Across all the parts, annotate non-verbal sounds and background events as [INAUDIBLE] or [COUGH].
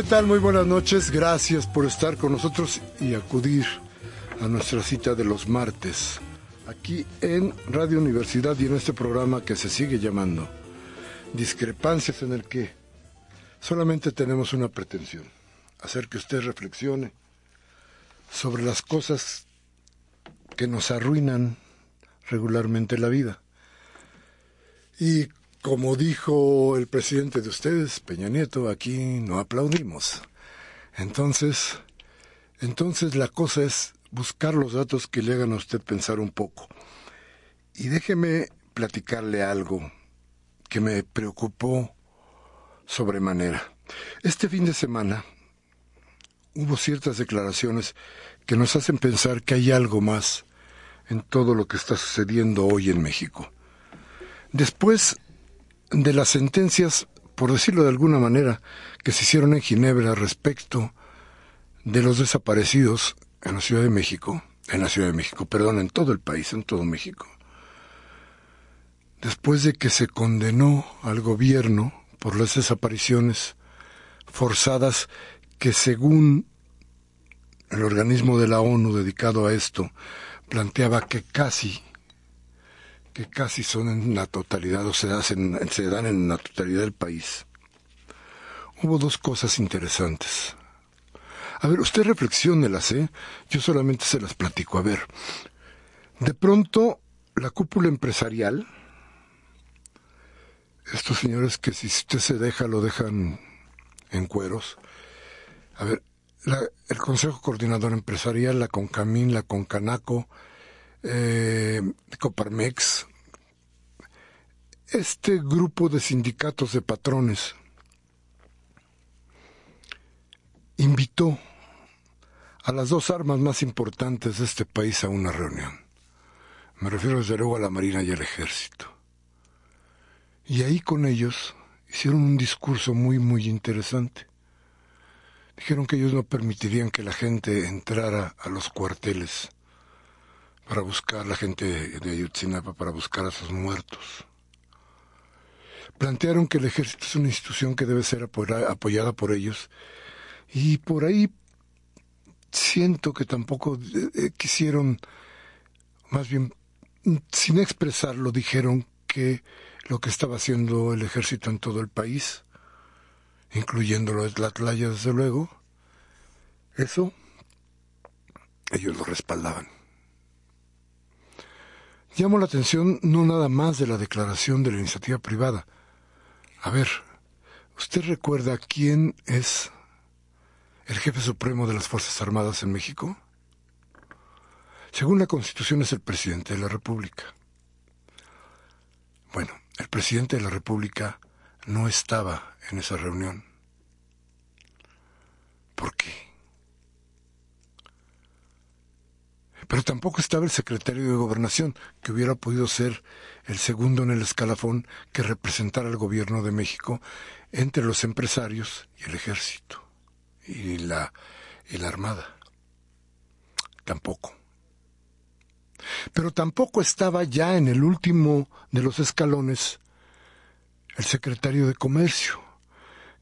¿Qué tal? Muy buenas noches. Gracias por estar con nosotros y acudir a nuestra cita de los martes aquí en Radio Universidad y en este programa que se sigue llamando Discrepancias en el que solamente tenemos una pretensión, hacer que usted reflexione sobre las cosas que nos arruinan regularmente la vida. Y como dijo el presidente de ustedes, Peña Nieto, aquí no aplaudimos. Entonces, entonces la cosa es buscar los datos que le hagan a usted pensar un poco. Y déjeme platicarle algo que me preocupó sobremanera. Este fin de semana hubo ciertas declaraciones que nos hacen pensar que hay algo más en todo lo que está sucediendo hoy en México. Después de las sentencias, por decirlo de alguna manera, que se hicieron en Ginebra respecto de los desaparecidos en la Ciudad de México, en la Ciudad de México, perdón, en todo el país, en todo México. Después de que se condenó al gobierno por las desapariciones forzadas que según el organismo de la ONU dedicado a esto planteaba que casi casi son en la totalidad o se, hacen, se dan en la totalidad del país, hubo dos cosas interesantes. A ver, usted reflexiónelas, ¿eh? Yo solamente se las platico. A ver, de pronto la cúpula empresarial, estos señores que si usted se deja lo dejan en cueros. A ver, el Consejo Coordinador Empresarial, la CONCAMIN, la CONCANACO, eh, Coparmex, este grupo de sindicatos de patrones invitó a las dos armas más importantes de este país a una reunión. Me refiero desde luego a la Marina y al Ejército. Y ahí con ellos hicieron un discurso muy, muy interesante. Dijeron que ellos no permitirían que la gente entrara a los cuarteles para buscar la gente de Ayotzinapa, para buscar a sus muertos. Plantearon que el ejército es una institución que debe ser apoyada por ellos y por ahí siento que tampoco eh, eh, quisieron, más bien, sin expresarlo, dijeron que lo que estaba haciendo el ejército en todo el país, incluyendo lo de Tlatlaya, desde luego, eso ellos lo respaldaban. Llamo la atención no nada más de la declaración de la iniciativa privada. A ver, ¿usted recuerda quién es el jefe supremo de las Fuerzas Armadas en México? Según la Constitución es el presidente de la República. Bueno, el presidente de la República no estaba en esa reunión. ¿Por qué? Pero tampoco estaba el secretario de Gobernación, que hubiera podido ser el segundo en el escalafón que representara al gobierno de México entre los empresarios y el ejército y la, y la armada. Tampoco. Pero tampoco estaba ya en el último de los escalones el secretario de Comercio,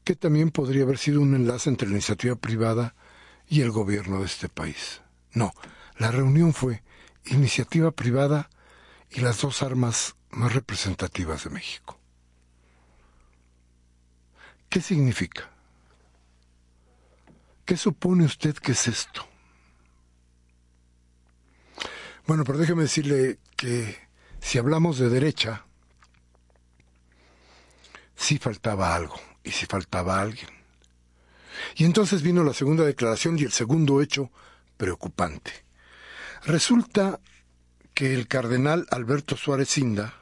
que también podría haber sido un enlace entre la iniciativa privada y el gobierno de este país. No, la reunión fue iniciativa privada y las dos armas más representativas de México. ¿Qué significa? ¿Qué supone usted que es esto? Bueno, pero déjeme decirle que si hablamos de derecha, sí faltaba algo y sí faltaba alguien. Y entonces vino la segunda declaración y el segundo hecho preocupante. Resulta que el cardenal Alberto Suárez Inda,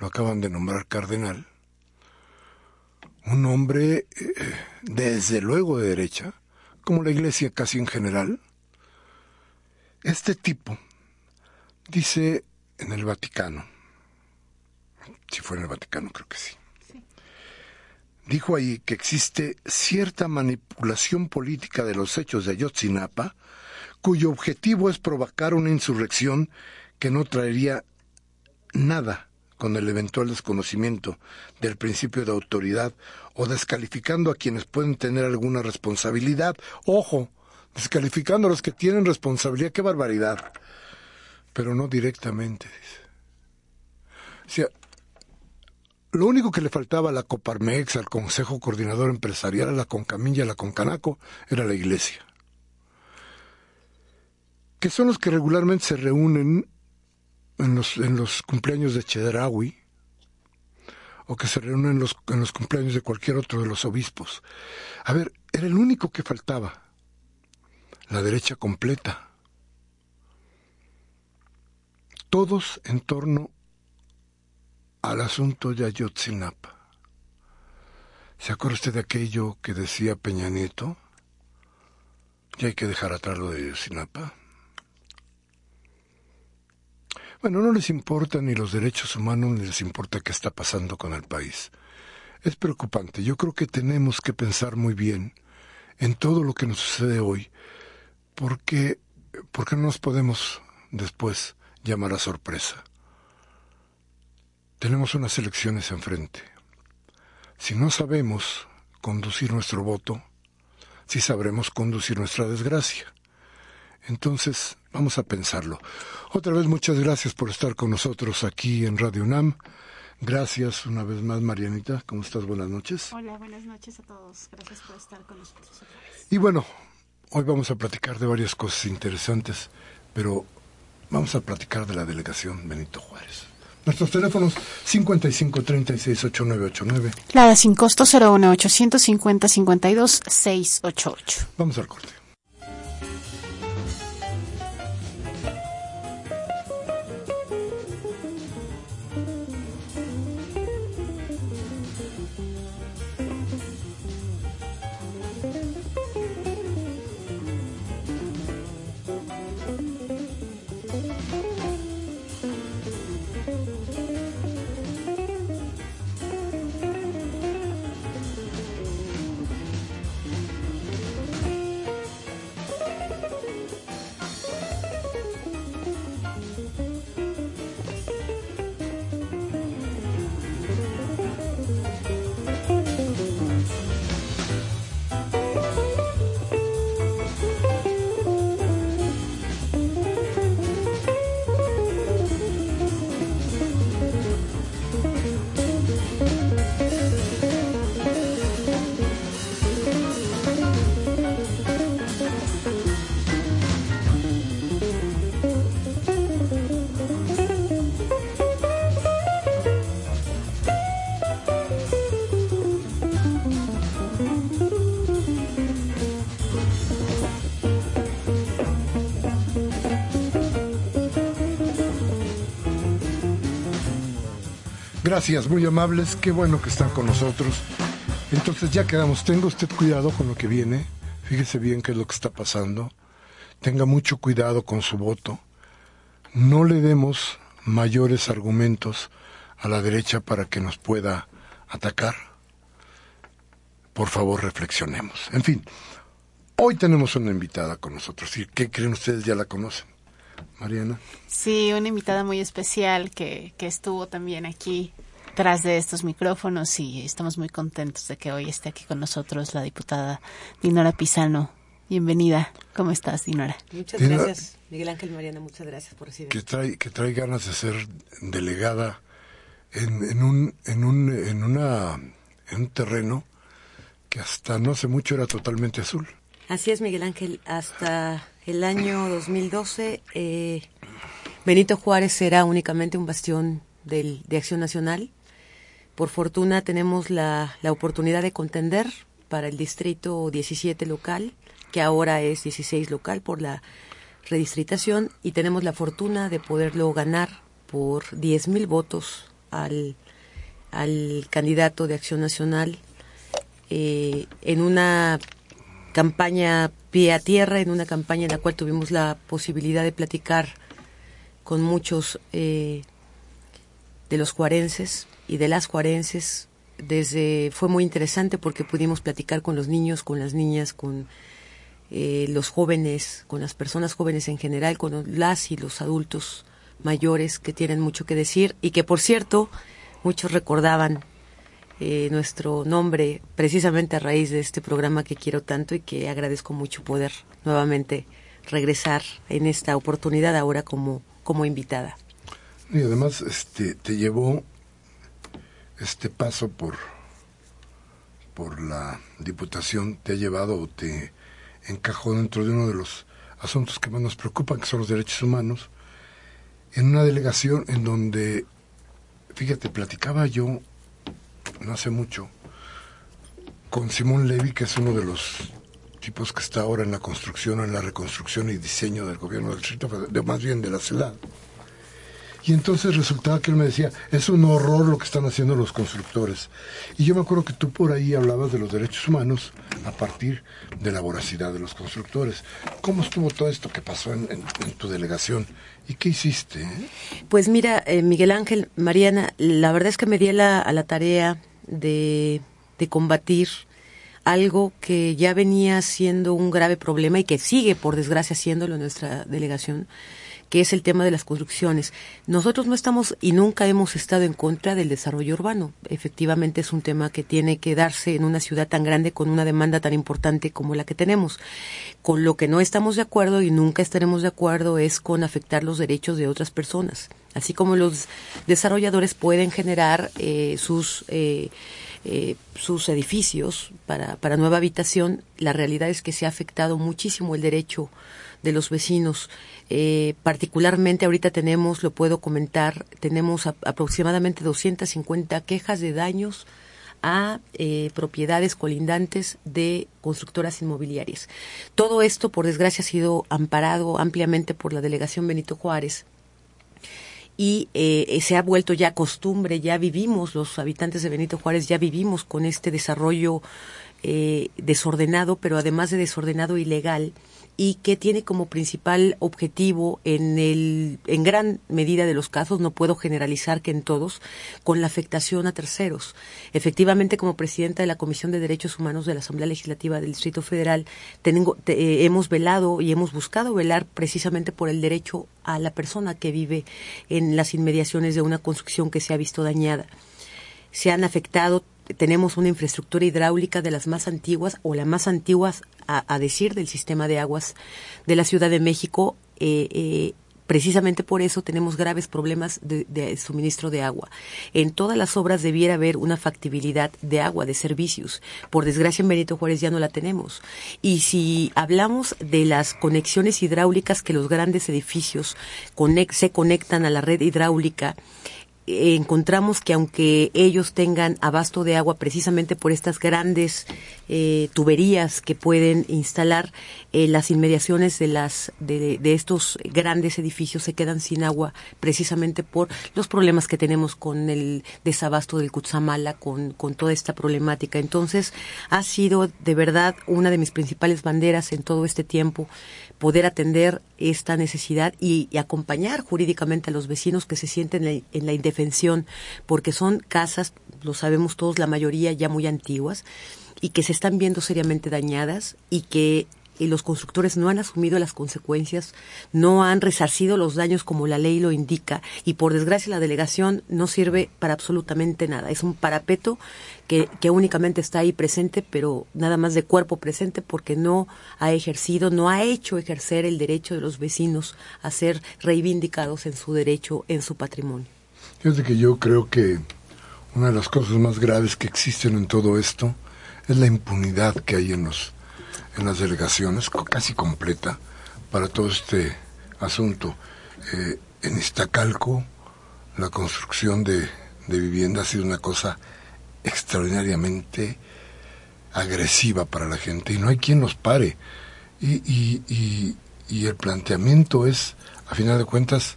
lo acaban de nombrar cardenal, un hombre eh, desde luego de derecha, como la iglesia casi en general, este tipo dice en el Vaticano, si fue en el Vaticano creo que sí, dijo ahí que existe cierta manipulación política de los hechos de Ayotzinapa, cuyo objetivo es provocar una insurrección que no traería nada con el eventual desconocimiento del principio de autoridad o descalificando a quienes pueden tener alguna responsabilidad. Ojo, descalificando a los que tienen responsabilidad, qué barbaridad. Pero no directamente. O sea, lo único que le faltaba a la Coparmex, al Consejo Coordinador Empresarial, a la Concamilla, a la Concanaco, era la Iglesia. Que son los que regularmente se reúnen en los, en los cumpleaños de Chedraui, o que se reúnen en los, en los cumpleaños de cualquier otro de los obispos. A ver, era el único que faltaba. La derecha completa. Todos en torno al asunto de Ayotzinapa. ¿Se acuerda usted de aquello que decía Peña Nieto? Ya hay que dejar atrás lo de Ayotzinapa. Bueno, no les importa ni los derechos humanos ni les importa qué está pasando con el país. Es preocupante. Yo creo que tenemos que pensar muy bien en todo lo que nos sucede hoy, porque, porque no nos podemos después llamar a sorpresa. Tenemos unas elecciones enfrente. Si no sabemos conducir nuestro voto, sí sabremos conducir nuestra desgracia. Entonces, vamos a pensarlo. Otra vez muchas gracias por estar con nosotros aquí en Radio UNAM. Gracias una vez más, Marianita. ¿Cómo estás? Buenas noches. Hola, buenas noches a todos. Gracias por estar con nosotros. Y bueno, hoy vamos a platicar de varias cosas interesantes, pero vamos a platicar de la delegación Benito Juárez. Nuestros teléfonos 55 36 8989. La sin costo 01 850 52 688. Vamos al corte. Gracias, muy amables, qué bueno que están con nosotros. Entonces ya quedamos, tenga usted cuidado con lo que viene, fíjese bien qué es lo que está pasando, tenga mucho cuidado con su voto, no le demos mayores argumentos a la derecha para que nos pueda atacar. Por favor, reflexionemos. En fin, hoy tenemos una invitada con nosotros. ¿Y qué creen ustedes? ¿Ya la conocen? Mariana. Sí, una invitada muy especial que, que estuvo también aquí tras de estos micrófonos y estamos muy contentos de que hoy esté aquí con nosotros la diputada Dinora Pisano. Bienvenida. ¿Cómo estás, Dinora? Muchas gracias, Miguel Ángel Mariana. Muchas gracias por recibirme. Que trae, que trae ganas de ser delegada en, en, un, en, un, en, una, en un terreno que hasta no hace mucho era totalmente azul. Así es, Miguel Ángel. Hasta el año 2012, eh, Benito Juárez era únicamente un bastión del, de Acción Nacional. Por fortuna tenemos la, la oportunidad de contender para el distrito 17 local, que ahora es 16 local por la redistritación, y tenemos la fortuna de poderlo ganar por 10 mil votos al, al candidato de Acción Nacional eh, en una campaña pie a tierra, en una campaña en la cual tuvimos la posibilidad de platicar con muchos eh, de los juarenses y de las juarenses. Desde fue muy interesante porque pudimos platicar con los niños, con las niñas, con eh, los jóvenes, con las personas jóvenes en general, con las y los adultos mayores que tienen mucho que decir y que por cierto muchos recordaban eh, nuestro nombre precisamente a raíz de este programa que quiero tanto y que agradezco mucho poder nuevamente regresar en esta oportunidad ahora como, como invitada. Y además este, te llevó este paso por, por la Diputación, te ha llevado o te encajó dentro de uno de los asuntos que más nos preocupan, que son los derechos humanos, en una delegación en donde, fíjate, platicaba yo no hace mucho con Simón Levy, que es uno de los tipos que está ahora en la construcción, en la reconstrucción y diseño del gobierno del distrito, de, más bien de la ciudad. Y entonces resultaba que él me decía, es un horror lo que están haciendo los constructores. Y yo me acuerdo que tú por ahí hablabas de los derechos humanos a partir de la voracidad de los constructores. ¿Cómo estuvo todo esto que pasó en, tu delegación? ¿Y qué hiciste? Pues mira, eh, Miguel Ángel, Mariana, la verdad es que me di a la tarea de, de combatir algo que ya venía siendo un grave problema y que sigue, por desgracia, siéndolo en nuestra delegación, que es el tema de las construcciones. Nosotros no estamos y nunca hemos estado en contra del desarrollo urbano. Efectivamente es un tema que tiene que darse en una ciudad tan grande con una demanda tan importante como la que tenemos. Con lo que no estamos de acuerdo y nunca estaremos de acuerdo es con afectar los derechos de otras personas. Así como los desarrolladores pueden generar eh, sus eh, eh, sus edificios para, para nueva habitación, la realidad es que se ha afectado muchísimo el derecho de los vecinos. Eh, particularmente ahorita tenemos, lo puedo comentar, tenemos aproximadamente 250 quejas de daños a eh, propiedades colindantes de constructoras inmobiliarias. Todo esto, por desgracia, ha sido amparado ampliamente por la delegación Benito Juárez y eh, se ha vuelto ya costumbre, ya vivimos, los habitantes de Benito Juárez ya vivimos con este desarrollo desordenado, pero además de desordenado ilegal, y que tiene como principal objetivo en el en gran medida de los casos no puedo generalizar que en todos con la afectación a terceros. Efectivamente como presidenta de la Comisión de Derechos Humanos de la Asamblea Legislativa del Distrito Federal tengo, eh, hemos velado y hemos buscado velar precisamente por el derecho a la persona que vive en las inmediaciones de una construcción que se ha visto dañada. Se han afectado tenemos una infraestructura hidráulica de las más antiguas o las más antiguas a, decir del sistema de aguas de la Ciudad de México. Eh, eh, precisamente por eso tenemos graves problemas de, suministro de agua. En todas las obras debiera haber una factibilidad de agua, de servicios. Por desgracia en Benito Juárez ya no la tenemos. Y si hablamos de las conexiones hidráulicas que los grandes edificios se conectan a la red hidráulica, encontramos que aunque ellos tengan abasto de agua precisamente por estas grandes eh, tuberías que pueden instalar, eh, las inmediaciones de las de, estos grandes edificios se quedan sin agua precisamente por los problemas que tenemos con el desabasto del Cutzamala, con, con toda esta problemática. Entonces, ha sido de verdad una de mis principales banderas en todo este tiempo poder atender esta necesidad y, acompañar jurídicamente a los vecinos que se sienten en la, indefensión, porque son casas, lo sabemos todos, la mayoría ya muy antiguas, y que se están viendo seriamente dañadas y que y los constructores no han asumido las consecuencias, no han resarcido los daños como la ley lo indica y por desgracia la delegación no sirve para absolutamente nada. Es un parapeto que, que únicamente está ahí presente, pero nada más de cuerpo presente porque no ha ejercido, no ha hecho ejercer el derecho de los vecinos a ser reivindicados en su derecho, en su patrimonio. Fíjate que yo creo que una de las cosas más graves que existen en todo esto es la impunidad que hay en los en las delegaciones, casi completa, para todo este asunto. Eh, en Iztacalco, la construcción de, de vivienda ha sido una cosa extraordinariamente agresiva para la gente y no hay quien los pare. Y, y, y, y, el planteamiento es, a final de cuentas,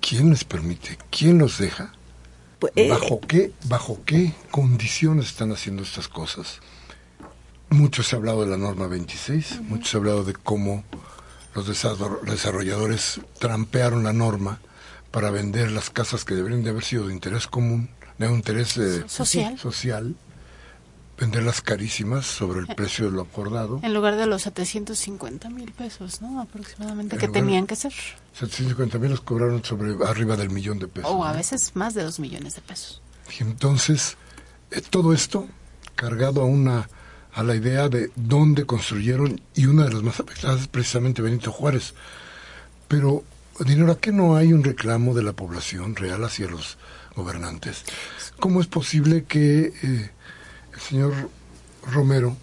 ¿quién les permite? ¿Quién los deja? Pues, eh, ¿Bajo, qué, ¿Bajo qué condiciones están haciendo estas cosas? Mucho se ha hablado de la norma 26, mucho se ha hablado de cómo los desarrolladores trampearon la norma para vender las casas que deberían de haber sido de interés común, de un interés eh, social. social, venderlas carísimas sobre el precio de lo acordado. En lugar de los 750 mil pesos, ¿no? Aproximadamente, que tenían que ser. 750 mil los cobraron sobre arriba del millón de pesos. O a veces más de dos millones de pesos. Y entonces, eh, todo esto cargado a una a la idea de dónde construyeron y una de las más afectadas es precisamente Benito Juárez. Pero, Dinora, ¿qué no hay un reclamo de la población real hacia los gobernantes? ¿Cómo es posible que eh, el señor Romero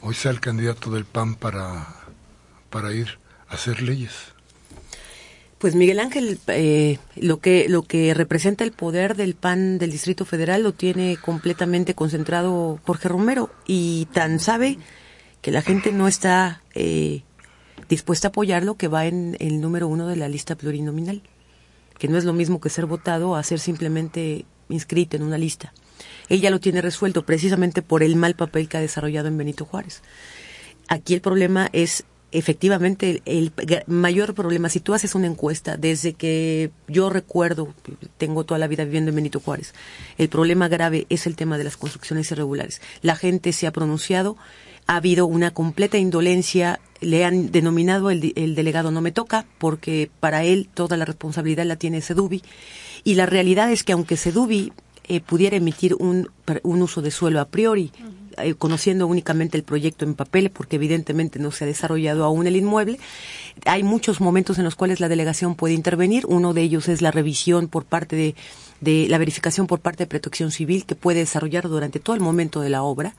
hoy sea el candidato del PAN para, para ir a hacer leyes? Pues Miguel Ángel, eh, lo que lo que representa el poder del PAN del Distrito Federal lo tiene completamente concentrado Jorge Romero y tan sabe que la gente no está eh, dispuesta a apoyarlo que va en el número uno de la lista plurinominal, que no es lo mismo que ser votado a ser simplemente inscrito en una lista. Ella lo tiene resuelto precisamente por el mal papel que ha desarrollado en Benito Juárez. Aquí el problema es efectivamente el, mayor problema, si tú haces una encuesta, desde que yo recuerdo, tengo toda la vida viviendo en Benito Juárez, el problema grave es el tema de las construcciones irregulares. La gente se ha pronunciado, ha habido una completa indolencia, le han denominado el, delegado no me toca, porque para él toda la responsabilidad la tiene Sedubi, y la realidad es que aunque Sedubi eh, pudiera emitir un, un uso de suelo a priori, eh, conociendo únicamente el proyecto en papel, porque evidentemente no se ha desarrollado aún el inmueble. Hay muchos momentos en los cuales la delegación puede intervenir. Uno de ellos es la revisión por parte de, de la verificación por parte de Protección Civil que puede desarrollar durante todo el momento de la obra.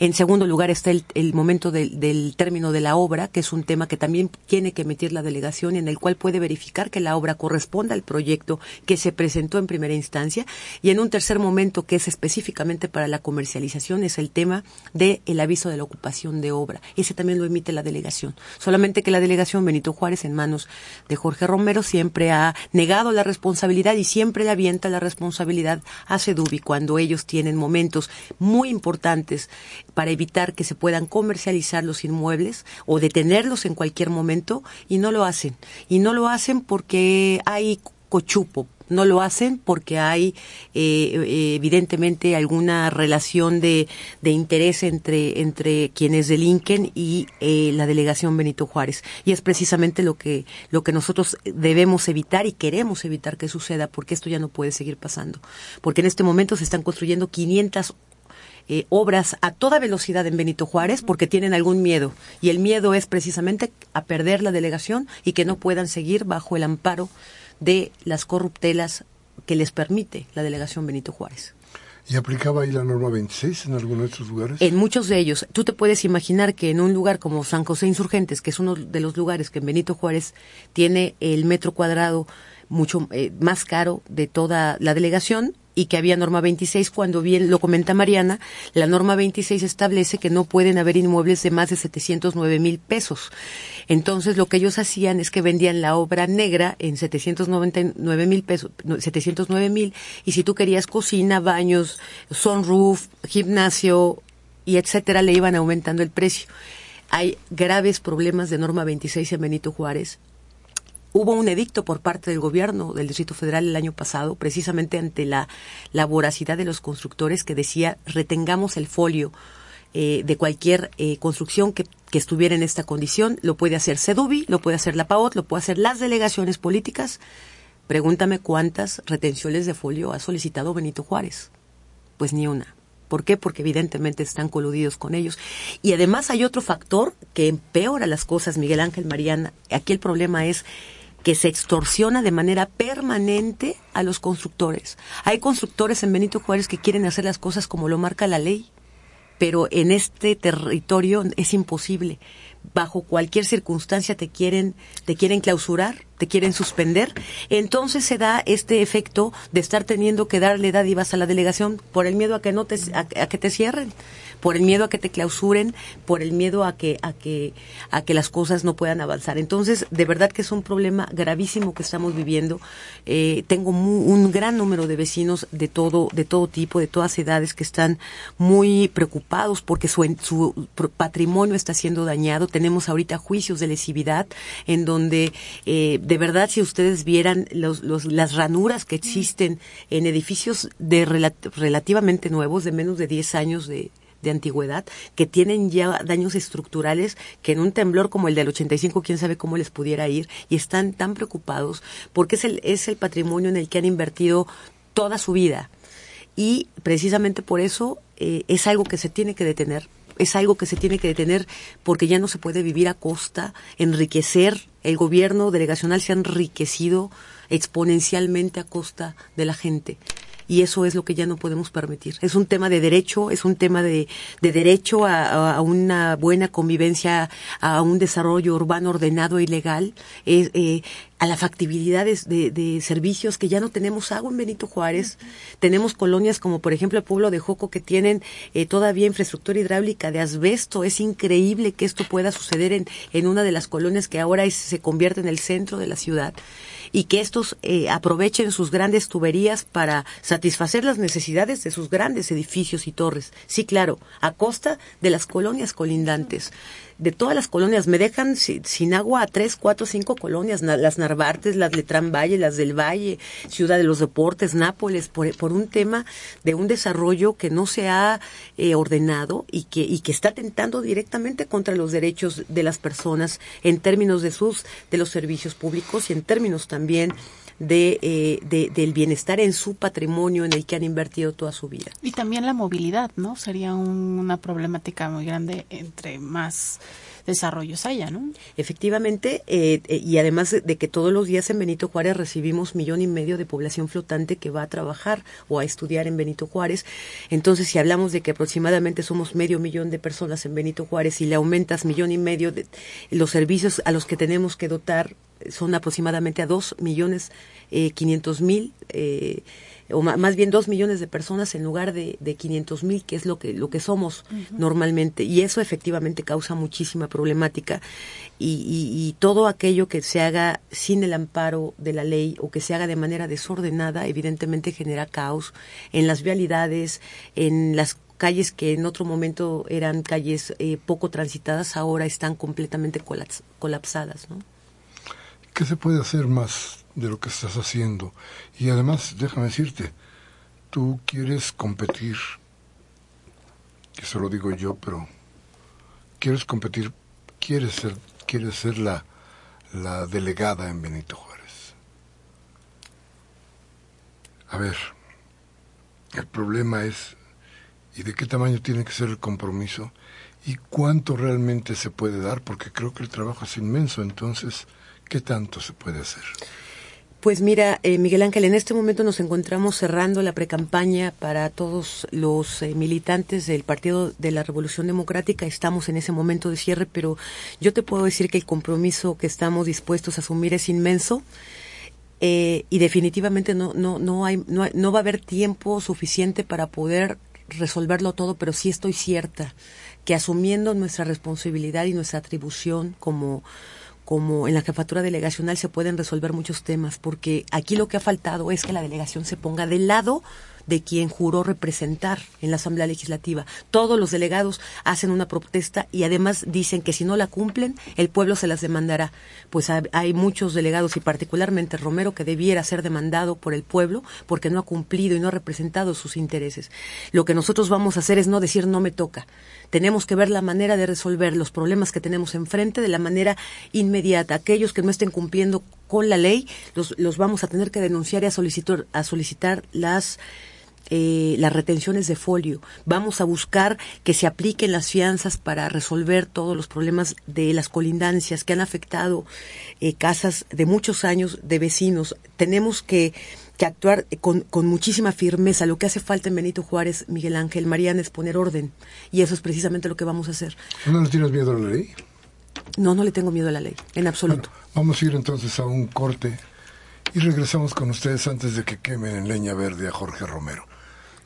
En segundo lugar está el, el momento del, del, término de la obra, que es un tema que también tiene que emitir la delegación en el cual puede verificar que la obra corresponda al proyecto que se presentó en primera instancia. Y en un tercer momento, que es específicamente para la comercialización, es el tema del el aviso de la ocupación de obra. Ese también lo emite la delegación. Solamente que la delegación Benito Juárez, en manos de Jorge Romero, siempre ha negado la responsabilidad y siempre le avienta responsabilidad a Sedubi cuando ellos tienen momentos muy importantes para evitar que se puedan comercializar los inmuebles o detenerlos en cualquier momento y no lo hacen. Y no lo hacen porque hay cochupo, no lo hacen porque hay eh, evidentemente alguna relación de, de, interés entre, entre quienes delinquen y eh, la delegación Benito Juárez. Y es precisamente lo que, lo que nosotros debemos evitar y queremos evitar que suceda porque esto ya no puede seguir pasando. Porque en este momento se están construyendo 500 eh, obras a toda velocidad en Benito Juárez porque tienen algún miedo. Y el miedo es precisamente a perder la delegación y que no puedan seguir bajo el amparo de las corruptelas que les permite la delegación Benito Juárez. ¿Y aplicaba ahí la norma 26 en algunos de estos lugares? En muchos de ellos. Tú te puedes imaginar que en un lugar como San José Insurgentes, que es uno de los lugares que en Benito Juárez tiene el metro cuadrado mucho eh, más caro de toda la delegación y que había norma 26 cuando bien lo comenta Mariana, la norma 26 establece que no pueden haber inmuebles de más de 709 mil pesos. Entonces lo que ellos hacían es que vendían la obra negra en 799 mil pesos, 709 mil y si tú querías cocina, baños, sunroof, gimnasio y etcétera, le iban aumentando el precio. Hay graves problemas de norma 26 en Benito Juárez Hubo un edicto por parte del gobierno del Distrito Federal el año pasado, precisamente ante la, la voracidad de los constructores, que decía retengamos el folio eh, de cualquier eh, construcción que, estuviera en esta condición. Lo puede hacer CEDUBI, lo puede hacer la PAOT, lo puede hacer las delegaciones políticas. Pregúntame cuántas retenciones de folio ha solicitado Benito Juárez. Pues ni una. ¿Por qué? Porque evidentemente están coludidos con ellos. Y además hay otro factor que empeora las cosas, Miguel Ángel Mariana. Aquí el problema es que se extorsiona de manera permanente a los constructores. Hay constructores en Benito Juárez que quieren hacer las cosas como lo marca la ley, pero en este territorio es imposible. Bajo cualquier circunstancia te quieren, te quieren clausurar, te quieren suspender. Entonces se da este efecto de estar teniendo que darle dádivas a la delegación por el miedo a que no te, a que te cierren por el miedo a que te clausuren, por el miedo a que, a que, a que las cosas no puedan avanzar. Entonces, de verdad que es un problema gravísimo que estamos viviendo. Eh, tengo un gran número de vecinos de todo, de todo tipo, de todas edades, que están muy preocupados porque su, su patrimonio está siendo dañado. Tenemos ahorita juicios de lesividad en donde, eh, de verdad, si ustedes vieran los, los, las ranuras que existen en edificios de relativamente nuevos, de menos de 10 años de, de antigüedad que tienen ya daños estructurales que en un temblor como el del 85 quién sabe cómo les pudiera ir y están tan preocupados porque es el, es el patrimonio en el que han invertido toda su vida. Y precisamente por eso eh, es algo que se tiene que detener, es algo que se tiene que detener porque ya no se puede vivir a costa, enriquecer. El gobierno delegacional se ha enriquecido exponencialmente a costa de la gente y eso es lo que ya no podemos permitir. Es un tema de derecho, es un tema de, de derecho a, a, una buena convivencia, a un desarrollo urbano ordenado y legal, eh, a la factibilidad de, de, servicios que ya no tenemos agua en Benito Juárez. Tenemos colonias como por ejemplo el pueblo de Joco que tienen eh, todavía infraestructura hidráulica de asbesto. Es increíble que esto pueda suceder en, en una de las colonias que ahora es, se convierte en el centro de la ciudad y que estos eh, aprovechen sus grandes tuberías para satisfacer las necesidades de sus grandes edificios y torres. Sí, claro, a costa de las colonias colindantes de todas las colonias. Me dejan sin, agua a tres, cuatro, cinco colonias, las Narvartes, las Letrán Valle, las del Valle, Ciudad de los Deportes, Nápoles, por, por un tema de un desarrollo que no se ha eh, ordenado y que, y que está tentando directamente contra los derechos de las personas en términos de sus, de los servicios públicos y en términos también de, eh, de, del bienestar en su patrimonio en el que han invertido toda su vida. Y también la movilidad, ¿no? Sería una problemática muy grande entre más desarrollos haya, ¿no? Efectivamente, eh, eh, y además de que todos los días en Benito Juárez recibimos millón y medio de población flotante que va a trabajar o a estudiar en Benito Juárez. Entonces, si hablamos de que aproximadamente somos medio millón de personas en Benito Juárez y le aumentas millón y medio de los servicios a los que tenemos que dotar son aproximadamente a dos millones eh, quinientos mil eh, o más bien dos millones de personas en lugar de, de 500 mil, que es lo que, lo que somos normalmente. Y eso efectivamente causa muchísima problemática. Y, y, todo aquello que se haga sin el amparo de la ley o que se haga de manera desordenada, evidentemente genera caos en las vialidades, en las calles que en otro momento eran calles eh, poco transitadas, ahora están completamente colapsadas. ¿no? ¿Qué se puede hacer más de lo que estás haciendo? Y además, déjame decirte, tú quieres competir, que eso lo digo yo, pero quieres competir, quieres ser, quieres ser la, la delegada en Benito Juárez. A ver, el problema es, ¿y de qué tamaño tiene que ser el compromiso? ¿Y cuánto realmente se puede dar? Porque creo que el trabajo es inmenso, entonces ¿Qué tanto se puede hacer? Pues mira, eh, Miguel Ángel, en este momento nos encontramos cerrando la precampaña para todos los eh, militantes del Partido de la Revolución Democrática. Estamos en ese momento de cierre, pero yo te puedo decir que el compromiso que estamos dispuestos a asumir es inmenso. eh, y definitivamente no, no, no, hay, no, no va a haber tiempo suficiente para poder resolverlo todo, pero sí estoy cierta que asumiendo nuestra responsabilidad y nuestra atribución como como en la jefatura delegacional se pueden resolver muchos temas, porque aquí lo que ha faltado es que la delegación se ponga del lado de quien juró representar en la Asamblea Legislativa. Todos los delegados hacen una protesta y además dicen que si no la cumplen, el pueblo se las demandará. Pues hay muchos delegados y particularmente Romero que debiera ser demandado por el pueblo porque no ha cumplido y no ha representado sus intereses. Lo que nosotros vamos a hacer es no decir no me toca. Tenemos que ver la manera de resolver los problemas que tenemos enfrente de la manera inmediata. Aquellos que no estén cumpliendo con la ley los, los vamos a tener que denunciar y a solicitar, a solicitar las eh, las retenciones de folio. Vamos a buscar que se apliquen las fianzas para resolver todos los problemas de las colindancias que han afectado eh, casas de muchos años de vecinos. Tenemos que, que actuar con, con, muchísima firmeza. Lo que hace falta en Benito Juárez, Miguel Ángel, Mariana, es poner orden. Y eso es precisamente lo que vamos a hacer. ¿No le tienes miedo a la ley? No, no le tengo miedo a la ley, en absoluto. vamos a ir entonces a un corte y regresamos con ustedes antes de que quemen en leña verde a Jorge Romero.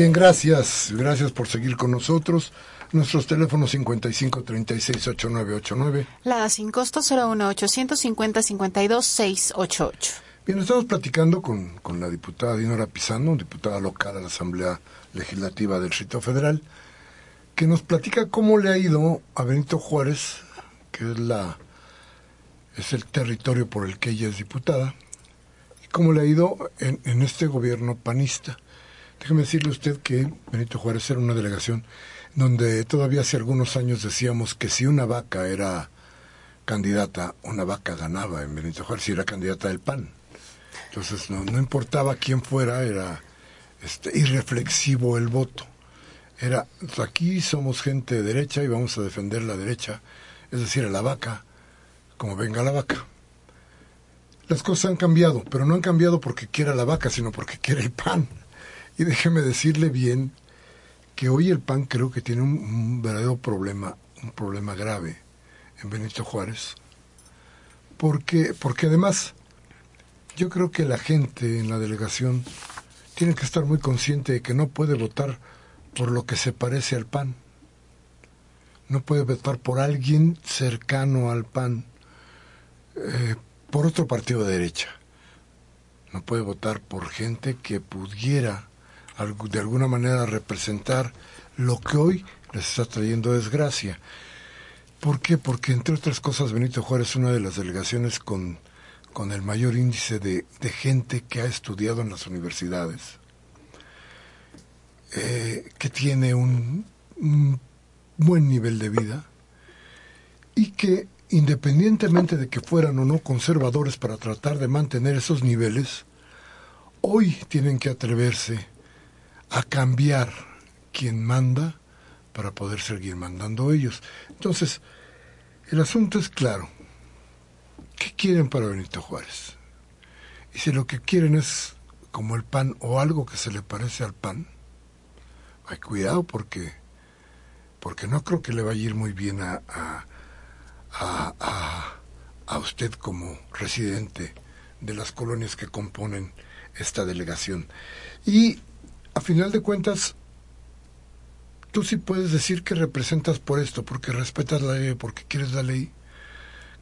Bien, gracias. Gracias por seguir con nosotros. Nuestros teléfonos 55 36 8989. La sin costo 01 850 52 688. Bien, estamos platicando con, con la diputada Dinora Pisano, diputada local a la Asamblea Legislativa del Distrito Federal, que nos platica cómo le ha ido a Benito Juárez, que es la es el territorio por el que ella es diputada, y cómo le ha ido en, en este gobierno panista. Déjeme decirle usted que Benito Juárez era una delegación donde todavía hace algunos años decíamos que si una vaca era candidata, una vaca ganaba en Benito Juárez si era candidata del PAN. Entonces no, no importaba quién fuera, era este, irreflexivo el voto. Era, aquí somos gente derecha y vamos a defender la derecha, es decir, a la vaca, como venga la vaca. Las cosas han cambiado, pero no han cambiado porque quiera la vaca, sino porque quiere el pan. Y déjeme decirle bien que hoy el PAN creo que tiene un, verdadero problema, un problema grave en Benito Juárez. Porque, porque además, yo creo que la gente en la delegación tiene que estar muy consciente de que no puede votar por lo que se parece al PAN. No puede votar por alguien cercano al PAN, eh, por otro partido de derecha. No puede votar por gente que pudiera de alguna manera representar lo que hoy les está trayendo desgracia. ¿Por qué? Porque entre otras cosas Benito Juárez es una de las delegaciones con, con el mayor índice de, gente que ha estudiado en las universidades, eh, que tiene un, un buen nivel de vida y que independientemente de que fueran o no conservadores para tratar de mantener esos niveles, hoy tienen que atreverse a cambiar quien manda para poder seguir mandando ellos. Entonces, el asunto es claro. ¿Qué quieren para Benito Juárez? Y si lo que quieren es como el pan o algo que se le parece al pan, hay cuidado porque porque no creo que le vaya a ir muy bien a, a, a, a usted como residente de las colonias que componen esta delegación. Y a final de cuentas, tú sí puedes decir que representas por esto, porque respetas la ley, porque quieres la ley,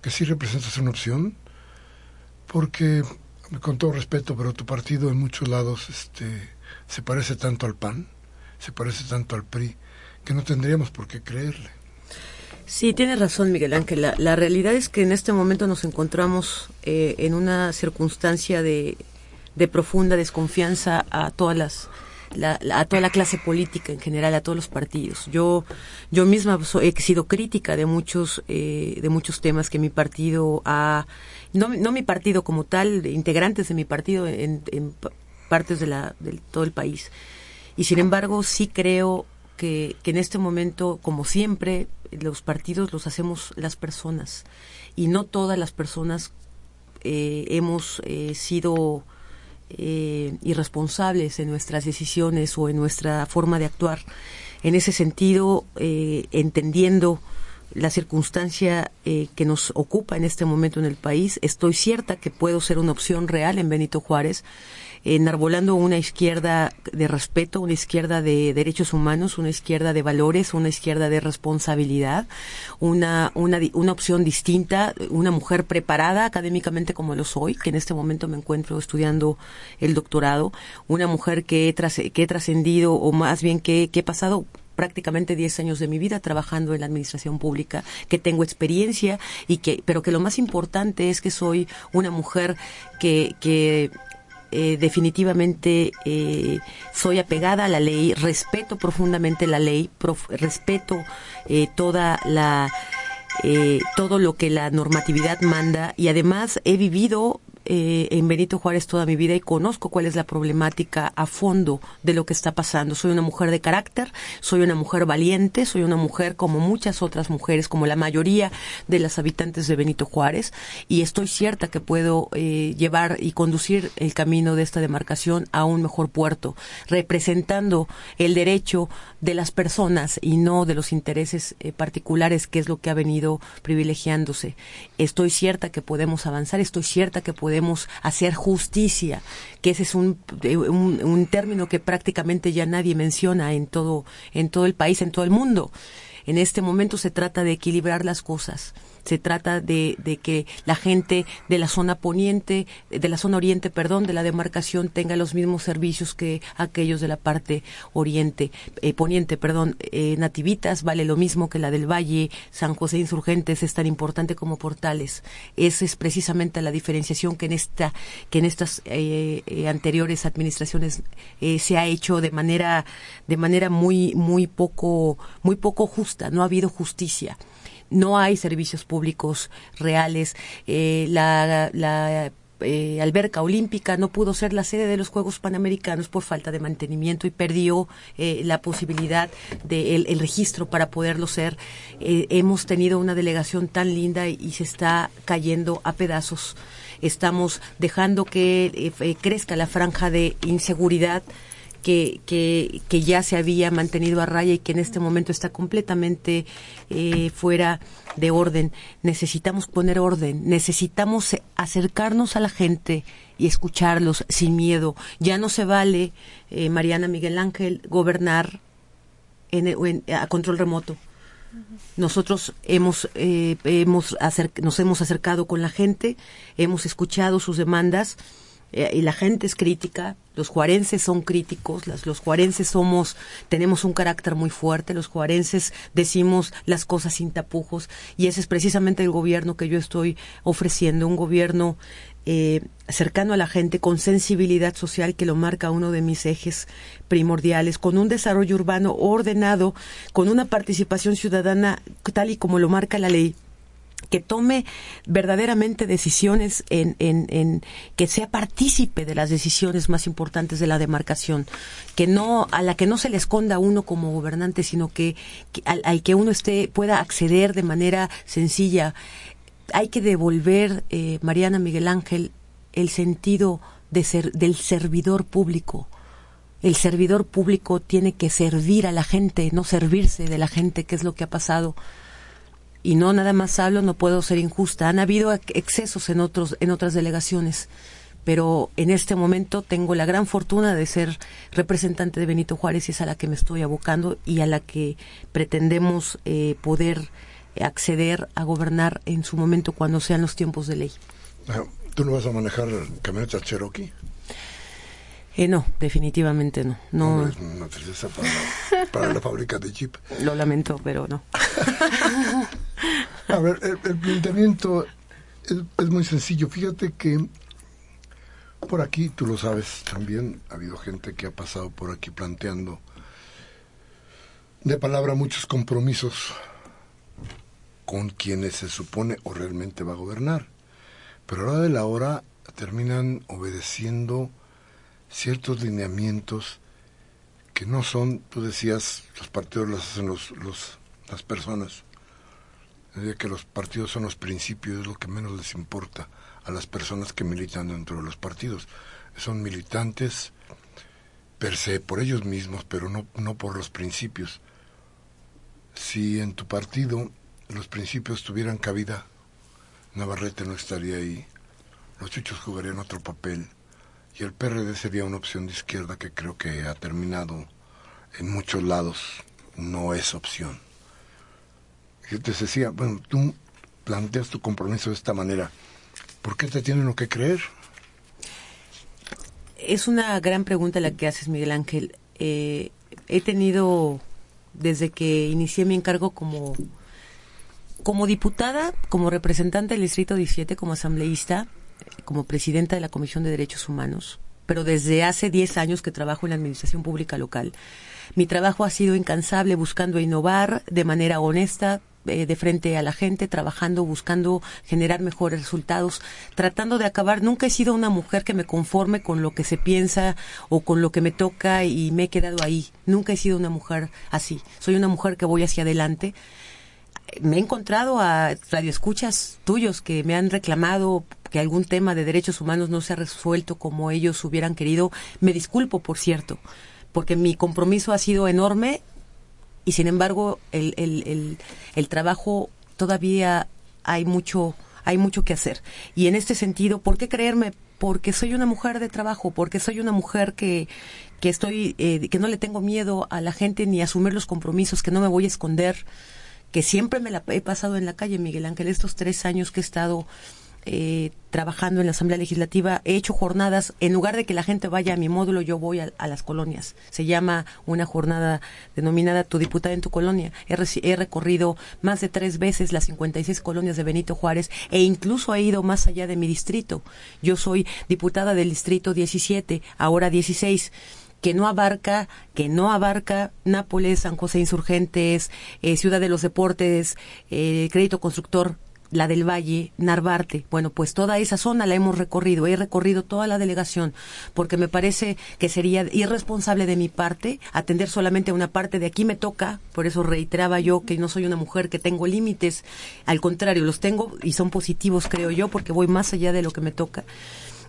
que sí representas una opción, porque con todo respeto, pero tu partido en muchos lados este, se parece tanto al PAN, se parece tanto al PRI, que no tendríamos por qué creerle. Sí, tiene razón Miguel Ángel. La, realidad es que en este momento nos encontramos eh, en una circunstancia de, de profunda desconfianza a todas las a toda la clase política en general, a todos los partidos. Yo, yo misma he sido crítica de muchos, eh, de muchos temas que mi partido ha, no, no mi partido como tal, integrantes de mi partido en, en partes de, la, de todo el país. Y sin embargo, sí creo que, que en este momento, como siempre, los partidos los hacemos las personas. Y no todas las personas eh, hemos eh, sido eh, irresponsables en nuestras decisiones o en nuestra forma de actuar. En ese sentido, eh, entendiendo la circunstancia eh, que nos ocupa en este momento en el país, estoy cierta que puedo ser una opción real en Benito Juárez enarbolando una izquierda de respeto, una izquierda de derechos humanos, una izquierda de valores, una izquierda de responsabilidad, una, una, una opción distinta, una mujer preparada académicamente como lo soy, que en este momento me encuentro estudiando el doctorado, una mujer que he, que trascendido, o más bien que, que he pasado prácticamente 10 años de mi vida trabajando en la administración pública, que tengo experiencia y que, pero que lo más importante es que soy una mujer que, que eh, definitivamente eh, soy apegada a la ley, respeto profundamente la ley, respeto eh, toda la todo lo que la normatividad manda y además he vivido eh, en Benito Juárez toda mi vida y conozco cuál es la problemática a fondo de lo que está pasando. Soy una mujer de carácter, soy una mujer valiente, soy una mujer como muchas otras mujeres, como la mayoría de las habitantes de Benito Juárez, y estoy cierta que puedo eh, llevar y conducir el camino de esta demarcación a un mejor puerto, representando el derecho de las personas y no de los intereses eh, particulares, que es lo que ha venido privilegiándose. Estoy cierta que podemos avanzar, estoy cierta que podemos hacer justicia, que ese es un, un, un término que prácticamente ya nadie menciona en todo, en todo el país, en todo el mundo. En este momento se trata de equilibrar las cosas se trata de, de, que la gente de la zona poniente, de la zona oriente, perdón, de la demarcación tenga los mismos servicios que aquellos de la parte oriente, eh, poniente, perdón, eh, nativitas vale lo mismo que la del Valle, San José Insurgentes es tan importante como Portales. Esa es precisamente la diferenciación que en esta, que en estas eh, anteriores administraciones se ha hecho de manera, de manera muy, muy poco, muy poco justa. No ha habido justicia no hay servicios públicos reales. Eh, la, la eh, alberca olímpica no pudo ser la sede de los Juegos Panamericanos por falta de mantenimiento y perdió eh, la posibilidad del el registro para poderlo ser. hemos tenido una delegación tan linda y, se está cayendo a pedazos. Estamos dejando que crezca la franja de inseguridad que, que, que, ya se había mantenido a raya y que en este momento está completamente eh, fuera de orden. Necesitamos poner orden, necesitamos acercarnos a la gente y escucharlos sin miedo. Ya no se vale, eh, Mariana Miguel Ángel, gobernar en, a control remoto. Nosotros hemos, eh, hemos nos hemos acercado con la gente, hemos escuchado sus demandas eh, y la gente es crítica, los juarenses son críticos, las, los juarenses somos, tenemos un carácter muy fuerte, los juarenses decimos las cosas sin tapujos y ese es precisamente el gobierno que yo estoy ofreciendo, un gobierno eh, cercano a la gente, con sensibilidad social, que lo marca uno de mis ejes primordiales, con un desarrollo urbano ordenado, con una participación ciudadana tal y como lo marca la ley que tome verdaderamente decisiones en, en, en, que sea partícipe de las decisiones más importantes de la demarcación, que no a la que no se le esconda uno como gobernante, sino que, al, que uno esté pueda acceder de manera sencilla. Hay que devolver, eh, Mariana Miguel Ángel, el sentido de ser, del servidor público. El servidor público tiene que servir a la gente, no servirse de la gente, que es lo que ha pasado y no nada más hablo, no puedo ser injusta. Han habido excesos en otros en otras delegaciones, pero en este momento tengo la gran fortuna de ser representante de Benito Juárez y es a la que me estoy abocando y a la que pretendemos eh, poder acceder a gobernar en su momento cuando sean los tiempos de ley. ¿Tú no vas a manejar camioneta Cherokee? Eh, no, definitivamente no. no es una tristeza para, la, fábrica de Jeep. [LAUGHS] Lo lamento, pero no. [LAUGHS] a ver, el, planteamiento es, muy sencillo. Fíjate que por aquí, tú lo sabes también, ha habido gente que ha pasado por aquí planteando de palabra muchos compromisos con quienes se supone o realmente va a gobernar. Pero a la hora de la hora terminan obedeciendo ciertos lineamientos que no son, tú decías, los partidos los hacen los, los, las personas. Decía que los partidos son los principios, es lo que menos les importa a las personas que militan dentro de los partidos. Son militantes per se, por ellos mismos, pero no, no por los principios. Si en tu partido los principios tuvieran cabida, Navarrete no estaría ahí, los chuchos jugarían otro papel, y el PRD sería una opción de izquierda que creo que ha terminado en muchos lados, no es opción. Yo te decía, bueno, tú planteas tu compromiso de esta manera, ¿por qué te tienen lo que creer? Es una gran pregunta la que haces, Miguel Ángel. Eh, he tenido, desde que inicié mi encargo como, como diputada, como representante del Distrito 17, como asambleísta, como presidenta de la Comisión de Derechos Humanos, pero desde hace 10 años que trabajo en la Administración Pública Local. Mi trabajo ha sido incansable buscando innovar de manera honesta, eh, de frente a la gente, trabajando, buscando generar mejores resultados, tratando de acabar. Nunca he sido una mujer que me conforme con lo que se piensa o con lo que me toca y me he quedado ahí. Nunca he sido una mujer así. Soy una mujer que voy hacia adelante me he encontrado a radioescuchas tuyos que me han reclamado que algún tema de derechos humanos no se ha resuelto como ellos hubieran querido. Me disculpo, por cierto, porque mi compromiso ha sido enorme y sin embargo el, el, el, trabajo todavía hay mucho hay mucho que hacer. Y en este sentido, ¿por qué creerme? Porque soy una mujer de trabajo, porque soy una mujer que, que estoy, eh, que no le tengo miedo a la gente ni a asumir los compromisos, que no me voy a esconder, que siempre me la he pasado en la calle, Miguel Ángel, estos tres años que he estado eh, trabajando en la Asamblea Legislativa, he hecho jornadas, en lugar de que la gente vaya a mi módulo, yo voy a, las colonias. Se llama una jornada denominada Tu diputada en tu colonia. He, recorrido más de tres veces las 56 colonias de Benito Juárez e incluso he ido más allá de mi distrito. Yo soy diputada del distrito 17, ahora 16 que no abarca, que no abarca Nápoles, San José Insurgentes, eh, Ciudad de los Deportes, eh, Crédito Constructor, la del Valle, Narvarte. Bueno, pues toda esa zona la hemos recorrido. He recorrido toda la delegación porque me parece que sería irresponsable de mi parte atender solamente a una parte de aquí me toca. Por eso reiteraba yo que no soy una mujer que tengo límites. Al contrario, los tengo y son positivos, creo yo, porque voy más allá de lo que me toca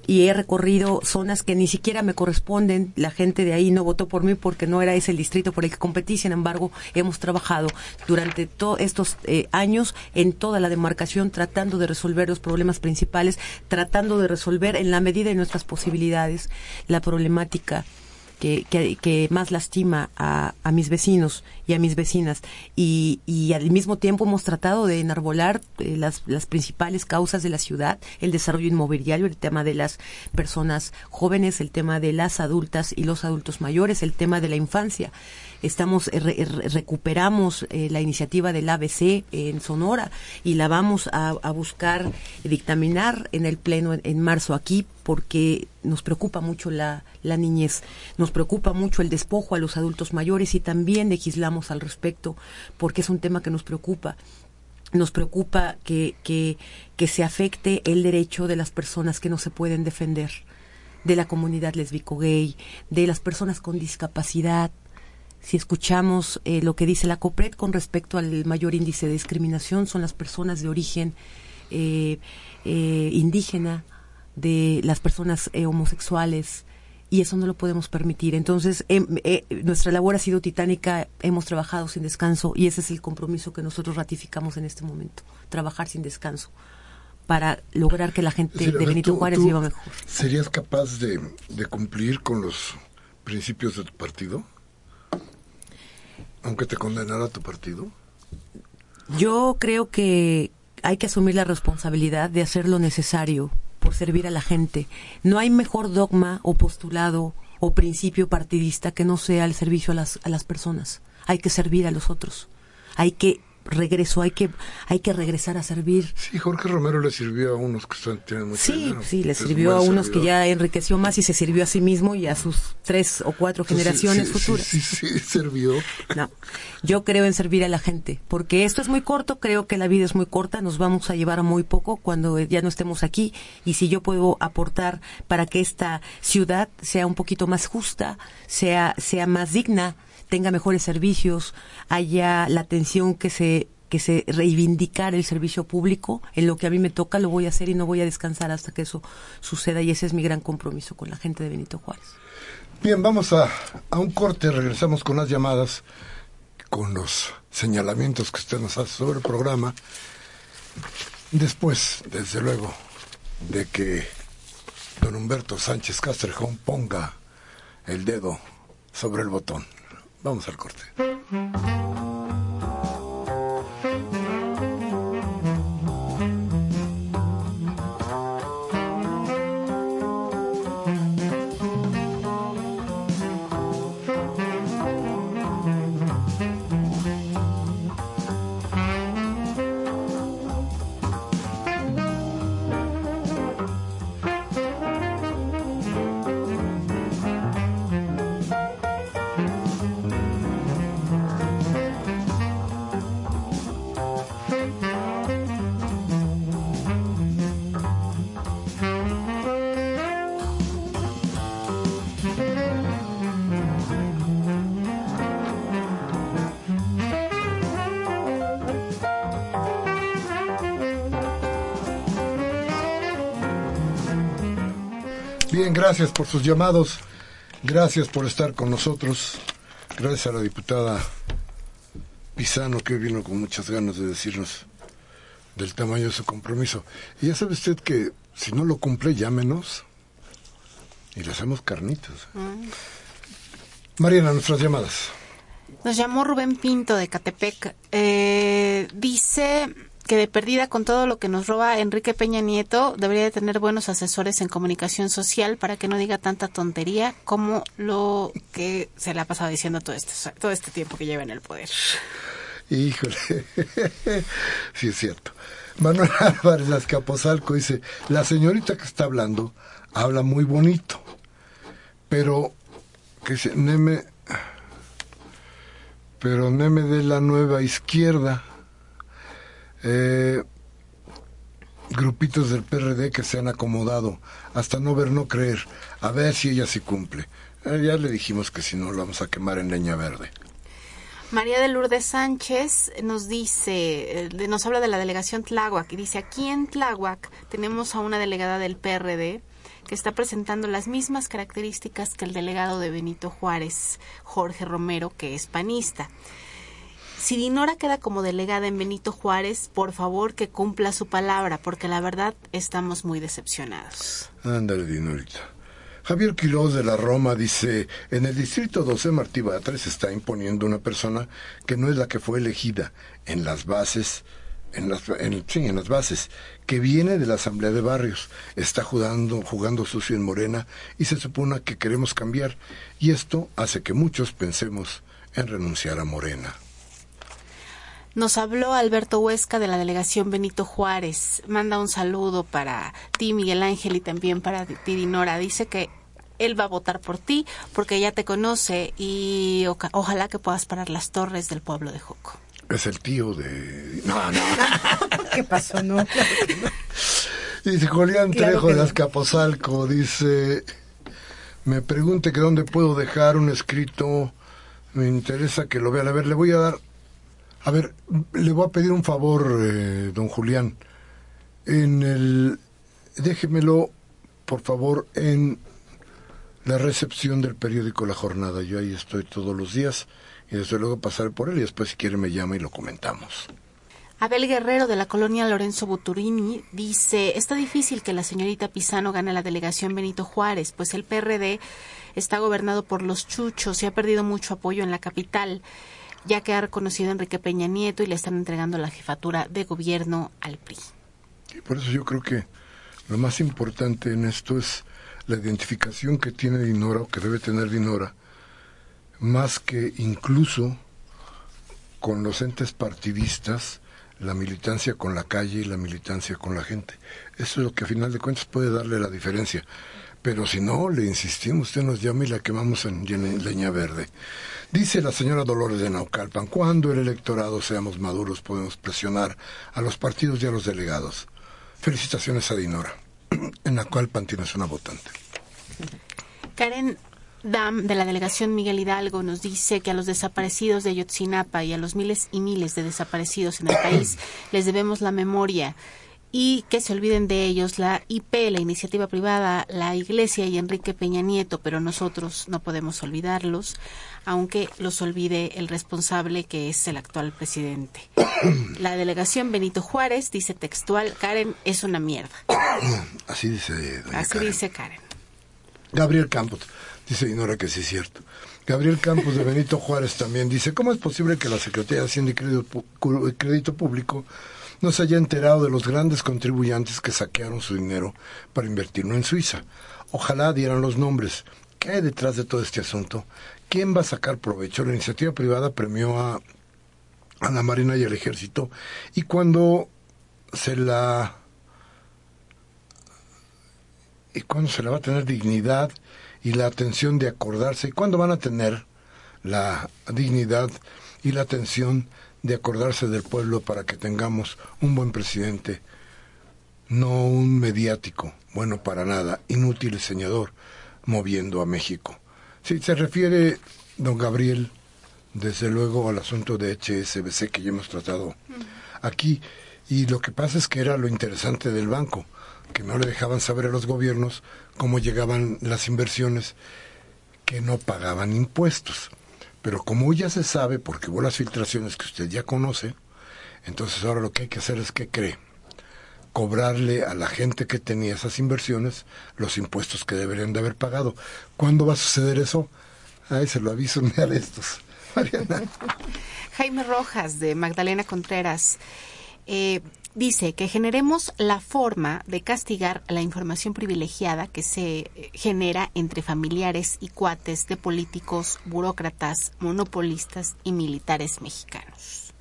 y he recorrido zonas que ni siquiera me corresponden. La gente de ahí no votó por mí porque no era ese el distrito por el que competí. Sin embargo, hemos trabajado durante todos estos eh, años en toda la demarcación tratando de resolver los problemas principales, tratando de resolver en la medida de nuestras posibilidades la problemática que, que, más lastima a, a, mis vecinos y a mis vecinas. Y, y al mismo tiempo hemos tratado de enarbolar eh, las, las principales causas de la ciudad, el desarrollo inmobiliario, el tema de las personas jóvenes, el tema de las adultas y los adultos mayores, el tema de la infancia estamos eh, recuperamos eh, la iniciativa del ABC en Sonora y la vamos a, buscar dictaminar en el pleno en, marzo aquí porque nos preocupa mucho la, la niñez, nos preocupa mucho el despojo a los adultos mayores y también legislamos al respecto porque es un tema que nos preocupa. Nos preocupa que, que, que, se afecte el derecho de las personas que no se pueden defender, de la comunidad lesbico gay, de las personas con discapacidad, si escuchamos eh, lo que dice la COPRED con respecto al mayor índice de discriminación, son las personas de origen eh, eh, indígena, de las personas homosexuales, y eso no lo podemos permitir. Entonces, em, nuestra labor ha sido titánica, hemos trabajado sin descanso y ese es el compromiso que nosotros ratificamos en este momento, trabajar sin descanso para lograr que la gente de Benito Juárez viva mejor. ¿Serías capaz de cumplir con los principios de tu partido? Aunque te condenara tu partido. Yo creo que hay que asumir la responsabilidad de hacer lo necesario por servir a la gente. No hay mejor dogma o postulado o principio partidista que no sea el servicio a las, a las personas. Hay que servir a los otros. Hay que regreso, hay que, hay que regresar a servir. Sí, Jorge Romero le sirvió a unos que están, tienen mucho Sí, dinero. sí, le sirvió a unos que ya enriqueció más y se sirvió a sí mismo y a sus tres o cuatro generaciones sí, sí, futuras. Sí, sí, sí, sirvió. No, yo creo en servir a la gente, porque esto es muy corto, creo que la vida es muy corta, nos vamos a llevar a muy poco cuando ya no estemos aquí y si yo puedo aportar para que esta ciudad sea un poquito más justa, sea sea más digna, tenga mejores servicios, haya la atención que se que se reivindicar el servicio público, en lo que a mí me toca lo voy a hacer y no voy a descansar hasta que eso suceda y ese es mi gran compromiso con la gente de Benito Juárez. Bien, vamos a, a un corte, regresamos con las llamadas, con los señalamientos que usted nos hace sobre el programa. Después, desde luego, de que don Humberto Sánchez Castrejón ponga el dedo sobre el botón. Vamos al corte. Bien, gracias por sus llamados. Gracias por estar con nosotros. Gracias a la diputada Pisano que vino con muchas ganas de decirnos del tamaño de su compromiso. Y ya sabe usted que si no lo cumple, llámenos y le hacemos carnitas. Mariana, nuestras llamadas. Nos llamó Rubén Pinto de Catepec. Eh, dice que de perdida con todo lo que nos roba Enrique Peña Nieto, debería de tener buenos asesores en comunicación social para que no diga tanta tontería como lo que se le ha pasado diciendo todo este, todo este tiempo que lleva en el poder. Híjole, [LAUGHS] sí es cierto. Manuel Álvarez Azcapotzalco dice, la señorita que está hablando habla muy bonito, pero que se, Neme, pero Neme de la nueva izquierda, eh, grupitos del PRD que se han acomodado, hasta no ver, no creer, a ver si ella sí cumple. Eh, ya le dijimos que si no, lo vamos a quemar en leña verde. María de Lourdes Sánchez nos dice, eh, nos habla de la delegación Tláhuac y dice, aquí en Tláhuac tenemos a una delegada del PRD que está presentando las mismas características que el delegado de Benito Juárez, Jorge Romero, que es panista. Si Dinora queda como delegada en Benito Juárez, por favor que cumpla su palabra, porque la verdad estamos muy decepcionados. Ándale, Dinorita. Javier Quiroz de la Roma dice, en el distrito 12 Martí Batres está imponiendo una persona que no es la que fue elegida en las bases, en las, en, sí, en las bases, que viene de la Asamblea de Barrios, está jugando, jugando sucio en Morena y se supone que queremos cambiar. Y esto hace que muchos pensemos en renunciar a Morena. Nos habló Alberto Huesca de la delegación Benito Juárez. Manda un saludo para ti, Miguel Ángel, y también para ti, Dinora. Dice que él va a votar por ti porque ya te conoce y oca- ojalá que puedas parar las torres del pueblo de Joco. Es el tío de... No, no. [LAUGHS] ¿Qué pasó? No, claro que no. Dice Julián Claro Trejo de no. Azcapotzalco, dice, me pregunte que dónde puedo dejar un escrito, me interesa que lo vean. A ver, le voy a dar, a ver, le voy a pedir un favor, eh, don Julián, en el, déjemelo, por favor, en la recepción del periódico La Jornada. Yo ahí estoy todos los días y desde luego pasaré por él y después si quiere me llama y lo comentamos. Abel Guerrero de la colonia Lorenzo Buturini dice, está difícil que la señorita Pisano gane la delegación Benito Juárez, pues el PRD está gobernado por los chuchos y ha perdido mucho apoyo en la capital, ya que ha reconocido a Enrique Peña Nieto y le están entregando la jefatura de gobierno al PRI. Y por eso yo creo que Lo más importante en esto es la identificación que tiene Dinora o que debe tener Dinora, más que incluso con los entes partidistas, la militancia con la calle y la militancia con la gente. Eso es lo que a final de cuentas puede darle la diferencia. Pero si no, le insistimos, usted nos llama y la quemamos en leña verde. Dice la señora Dolores de Naucalpan, cuando el electorado seamos maduros podemos presionar a los partidos y a los delegados. Felicitaciones a Dinora. [CLEARS THROAT] En Naucalpan tienes una votante. Karen Dam de la delegación Miguel Hidalgo nos dice que a los desaparecidos de Yotzinapa y a los miles y miles de desaparecidos en el país [CLEARS THROAT] les debemos la memoria y que se olviden de ellos la IP, la iniciativa privada, la Iglesia y Enrique Peña Nieto, pero nosotros no podemos olvidarlos, aunque los olvide el responsable que es el actual presidente. [COUGHS] La delegación Benito Juárez dice textual, Karen es una mierda. [COUGHS] Así dice Así dice Karen. Gabriel Campos, dice Dinora que sí es cierto. Gabriel Campos de [LAUGHS] Benito Juárez también dice, ¿cómo es posible que la Secretaría de Hacienda y Crédito Público no se haya enterado de los grandes contribuyentes que saquearon su dinero para invertirlo en Suiza. Ojalá dieran los nombres. ¿Qué hay detrás de todo este asunto? ¿Quién va a sacar provecho? La iniciativa privada premió a, a la Marina y al Ejército y cuando se la y cuando se le va a tener dignidad y la atención de acordarse y cuándo van a tener la dignidad y la atención de acordarse del pueblo para que tengamos un buen presidente, no un mediático, bueno para nada, inútil diseñador, moviendo a México. Si se refiere, don Gabriel, desde luego al asunto de HSBC que ya hemos tratado aquí, y lo que pasa es que era lo interesante del banco, que no le dejaban saber a los gobiernos cómo llegaban las inversiones que no pagaban impuestos. Pero como ya se sabe, porque hubo las filtraciones que usted ya conoce, entonces ahora lo que hay que hacer es que cree cobrarle a la gente que tenía esas inversiones los impuestos que deberían de haber pagado. ¿Cuándo va a suceder eso? Ay, se lo aviso a estos. [LAUGHS] Mariana. Jaime Rojas, de Magdalena Contreras. Eh, dice que generemos la forma de castigar la información privilegiada que se eh, genera entre familiares y cuates de políticos, burócratas, monopolistas y militares mexicanos.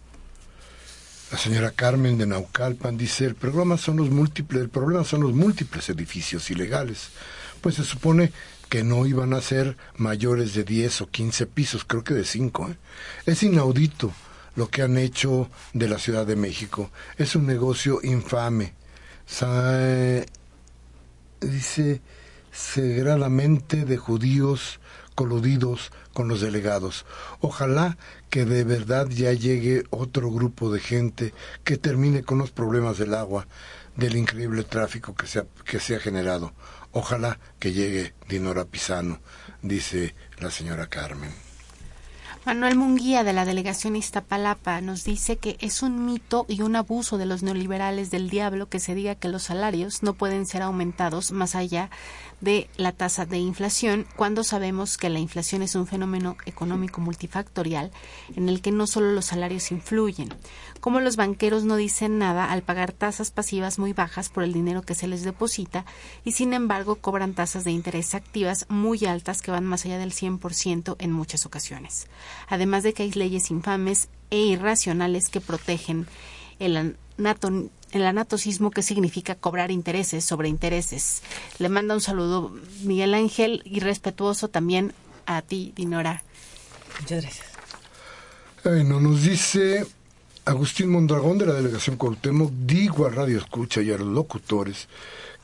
La señora Carmen de Naucalpan dice, el problema son los múltiples, el problema son los múltiples edificios ilegales, pues se supone que no iban a ser mayores de 10 o 15 pisos, creo que de 5. ¿eh? Es inaudito lo que han hecho de la Ciudad de México. Es un negocio infame. dice sagradamente de judíos coludidos con los delegados. Ojalá que de verdad ya llegue otro grupo de gente que termine con los problemas del agua, del increíble tráfico que se ha, que se ha generado. Ojalá que llegue Dinora Pisano, dice la señora Carmen. Manuel Munguía de la delegación Iztapalapa nos dice que es un mito y un abuso de los neoliberales del diablo que se diga que los salarios no pueden ser aumentados más allá de la tasa de inflación cuando sabemos que la inflación es un fenómeno económico multifactorial en el que no solo los salarios influyen, como los banqueros no dicen nada al pagar tasas pasivas muy bajas por el dinero que se les deposita y sin embargo cobran tasas de interés activas muy altas que van más allá del 100% en muchas ocasiones. Además de que hay leyes infames e irracionales que protegen el el anatocismo que significa cobrar intereses sobre intereses. Le manda un saludo Miguel Ángel y respetuoso también a ti, Dinora. Muchas gracias. Bueno, nos dice Agustín Mondragón de la delegación Cuauhtémoc, digo a Radio Escucha y a los locutores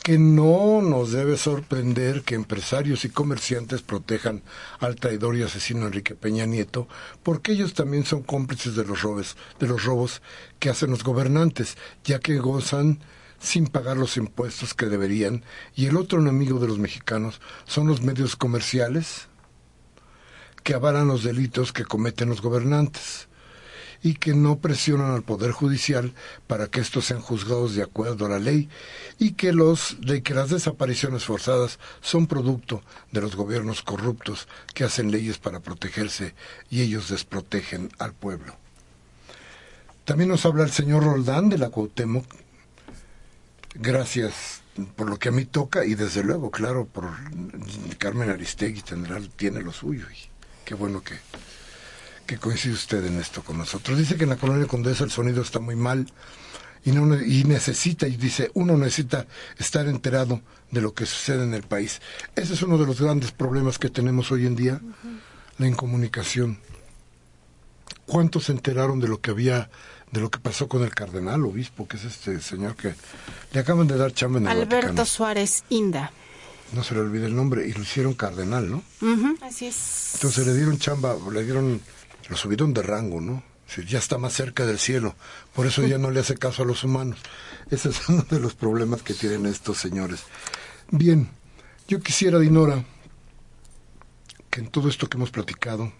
que no nos debe sorprender que empresarios y comerciantes protejan al traidor y asesino Enrique Peña Nieto, porque ellos también son cómplices de los robos, de los robos que hacen los gobernantes, ya que gozan sin pagar los impuestos que deberían, y el otro enemigo de los mexicanos son los medios comerciales que avalan los delitos que cometen los gobernantes y que no presionan al Poder Judicial para que estos sean juzgados de acuerdo a la ley y que, los, de que las desapariciones forzadas son producto de los gobiernos corruptos que hacen leyes para protegerse y ellos desprotegen al pueblo. También nos habla el señor Roldán de la Cuauhtémoc Gracias por lo que a mí toca y desde luego, claro, por Carmen Aristegui tendrá, tiene lo suyo y qué bueno que, que coincide usted en esto con nosotros. Dice que en la colonia Condesa el sonido está muy mal y, no, y necesita, y dice, uno necesita estar enterado de lo que sucede en el país. Ese es uno de los grandes problemas que tenemos hoy en día, la incomunicación. ¿Cuántos se enteraron de lo que había, de lo que pasó con el cardenal obispo, que es este señor que le acaban de dar chamba en el Alberto Suárez Inda. No se le olvide el nombre, y lo hicieron cardenal, ¿no? así es. Entonces le dieron chamba, le dieron, lo subieron de rango, ¿no? ya está más cerca del cielo, por eso ya no le hace caso a los humanos. Ese es [LAUGHS] uno de los problemas que tienen estos señores. Bien, yo quisiera, Dinora, que en todo esto que hemos platicado,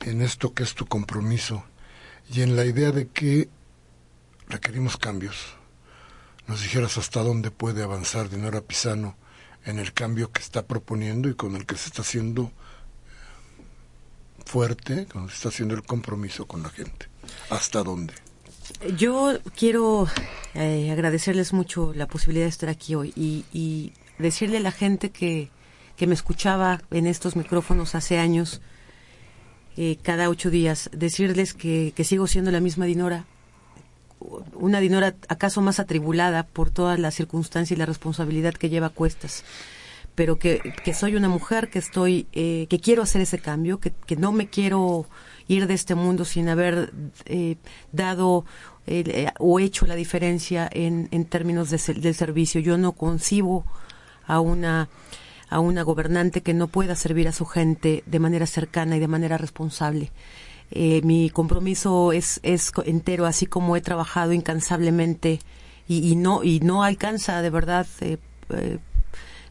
en esto que es tu compromiso y en la idea de que requerimos cambios, nos dijeras hasta dónde puede avanzar Dinora Pisano en el cambio que está proponiendo y con el que se está haciendo fuerte, cuando se está haciendo el compromiso con la gente. ¿Hasta dónde? Yo quiero eh, agradecerles mucho la posibilidad de estar aquí hoy y, decirle a la gente que, que, me escuchaba en estos micrófonos hace años, eh, cada ocho días, decirles que, que sigo siendo la misma Dinora, una Dinora acaso más atribulada por todas las circunstancias y la responsabilidad que lleva a cuestas pero que, que soy una mujer, que estoy, eh, que quiero hacer ese cambio, que, que no me quiero ir de este mundo sin haber eh, dado eh, o hecho la diferencia en, en términos de, del servicio. Yo no concibo a una a una gobernante que no pueda servir a su gente de manera cercana y de manera responsable. Eh, mi compromiso es, es entero, así como he trabajado incansablemente y, y no y no alcanza de verdad eh, eh,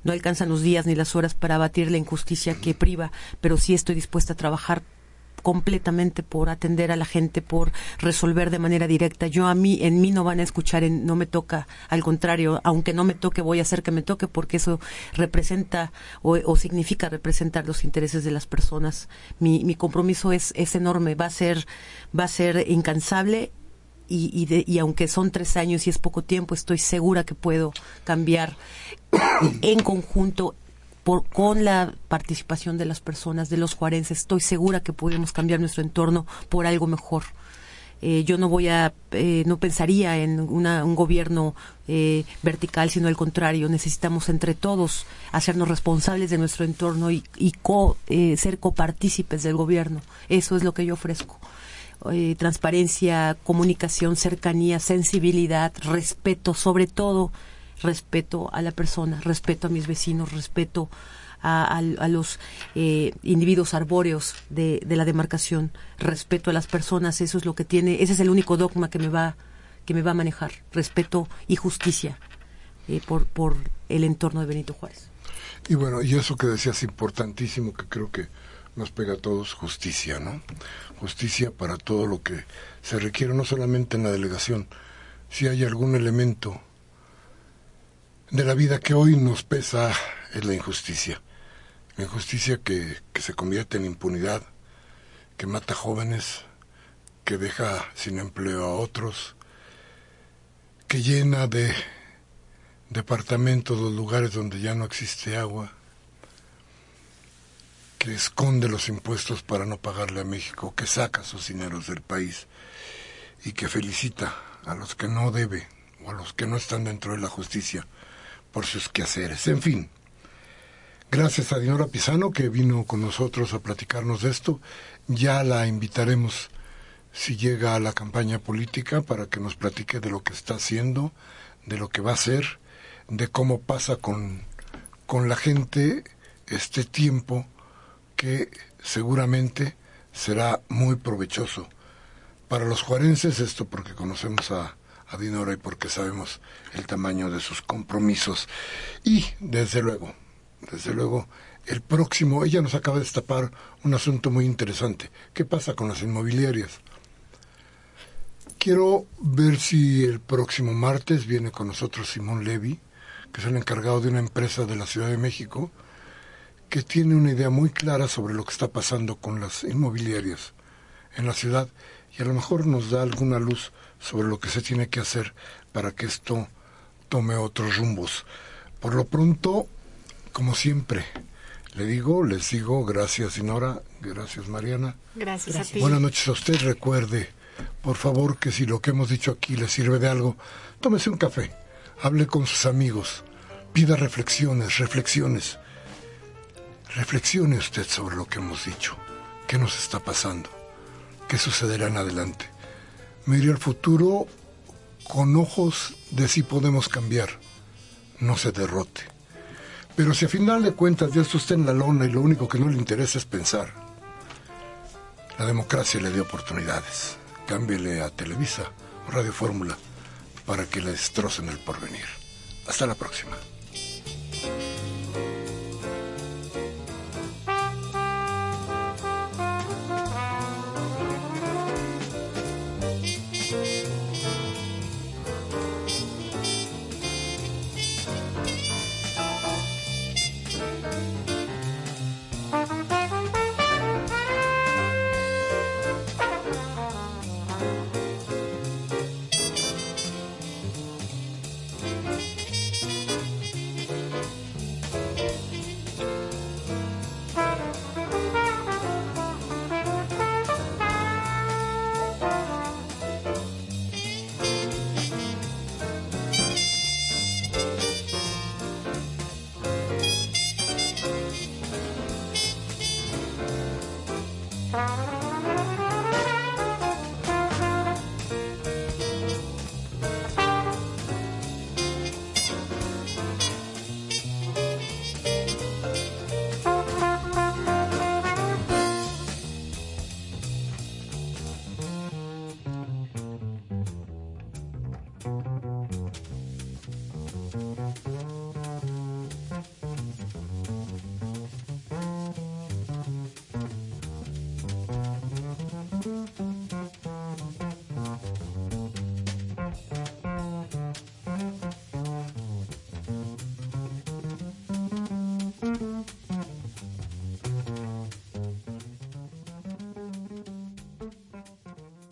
no alcanzan los días ni las horas para abatir la injusticia que priva, pero sí estoy dispuesta a trabajar completamente por atender a la gente, por resolver de manera directa. Yo a mí, en mí no van a escuchar, en, no me toca, al contrario, aunque no me toque, voy a hacer que me toque porque eso representa o, significa representar los intereses de las personas. Mi, mi compromiso es, es enorme, va a ser, va a ser incansable y, y, y, aunque son tres años y es poco tiempo, estoy segura que puedo cambiar en conjunto por, con la participación de las personas, de los juarenses. Estoy segura que podemos cambiar nuestro entorno por algo mejor. Eh, yo no voy a, eh, no pensaría en una, un gobierno eh, vertical, sino al contrario. Necesitamos entre todos hacernos responsables de nuestro entorno y, y co, eh, ser copartícipes del gobierno. Eso es lo que yo ofrezco. Eh, transparencia, comunicación, cercanía, sensibilidad, respeto, sobre todo respeto a la persona, respeto a mis vecinos, respeto a, los eh, individuos arbóreos de, la demarcación, respeto a las personas, eso es lo que tiene, ese es el único dogma que me va, que me va a manejar, respeto y justicia eh, por, por el entorno de Benito Juárez. Y bueno, y eso que decías importantísimo que creo que nos pega a todos justicia, ¿no? justicia para todo lo que se requiere, no solamente en la delegación, si hay algún elemento de la vida que hoy nos pesa es la injusticia. La injusticia que, que se convierte en impunidad, que mata jóvenes, que deja sin empleo a otros, que llena de departamentos los lugares donde ya no existe agua, que esconde los impuestos para no pagarle a México, que saca sus dineros del país y que felicita a los que no debe o a los que no están dentro de la justicia por sus quehaceres. En fin, gracias a Dinora Pisano que vino con nosotros a platicarnos de esto. Ya la invitaremos si llega a la campaña política para que nos platique de lo que está haciendo, de lo que va a hacer, de cómo pasa con, con la gente este tiempo que seguramente será muy provechoso para los juarenses, esto porque conocemos a, a Dinora y porque sabemos el tamaño de sus compromisos. Y, desde luego, desde luego, el próximo, ella nos acaba de destapar un asunto muy interesante. ¿Qué pasa con las inmobiliarias? Quiero ver si el próximo martes viene con nosotros Simón Levy, que es el encargado de una empresa de la Ciudad de México, que tiene una idea muy clara sobre lo que está pasando con las inmobiliarias en la ciudad y a lo mejor nos da alguna luz sobre lo que se tiene que hacer para que esto tome otros rumbos. Por lo pronto, como siempre, le digo, les digo, gracias Sinora, gracias Mariana. Gracias, a ti. Buenas noches a usted. Recuerde, por favor, que si lo que hemos dicho aquí le sirve de algo, tómese un café, hable con sus amigos, pida reflexiones, reflexiones. Reflexione usted sobre lo que hemos dicho. ¿Qué nos está pasando? ¿Qué sucederá en adelante? Mire al futuro con ojos de si podemos cambiar. No se derrote. Pero si a final de cuentas está usted en la lona y lo único que no le interesa es pensar, la democracia le dio oportunidades. Cámbiele a Televisa o Radio Fórmula para que le destrocen el porvenir. Hasta la próxima.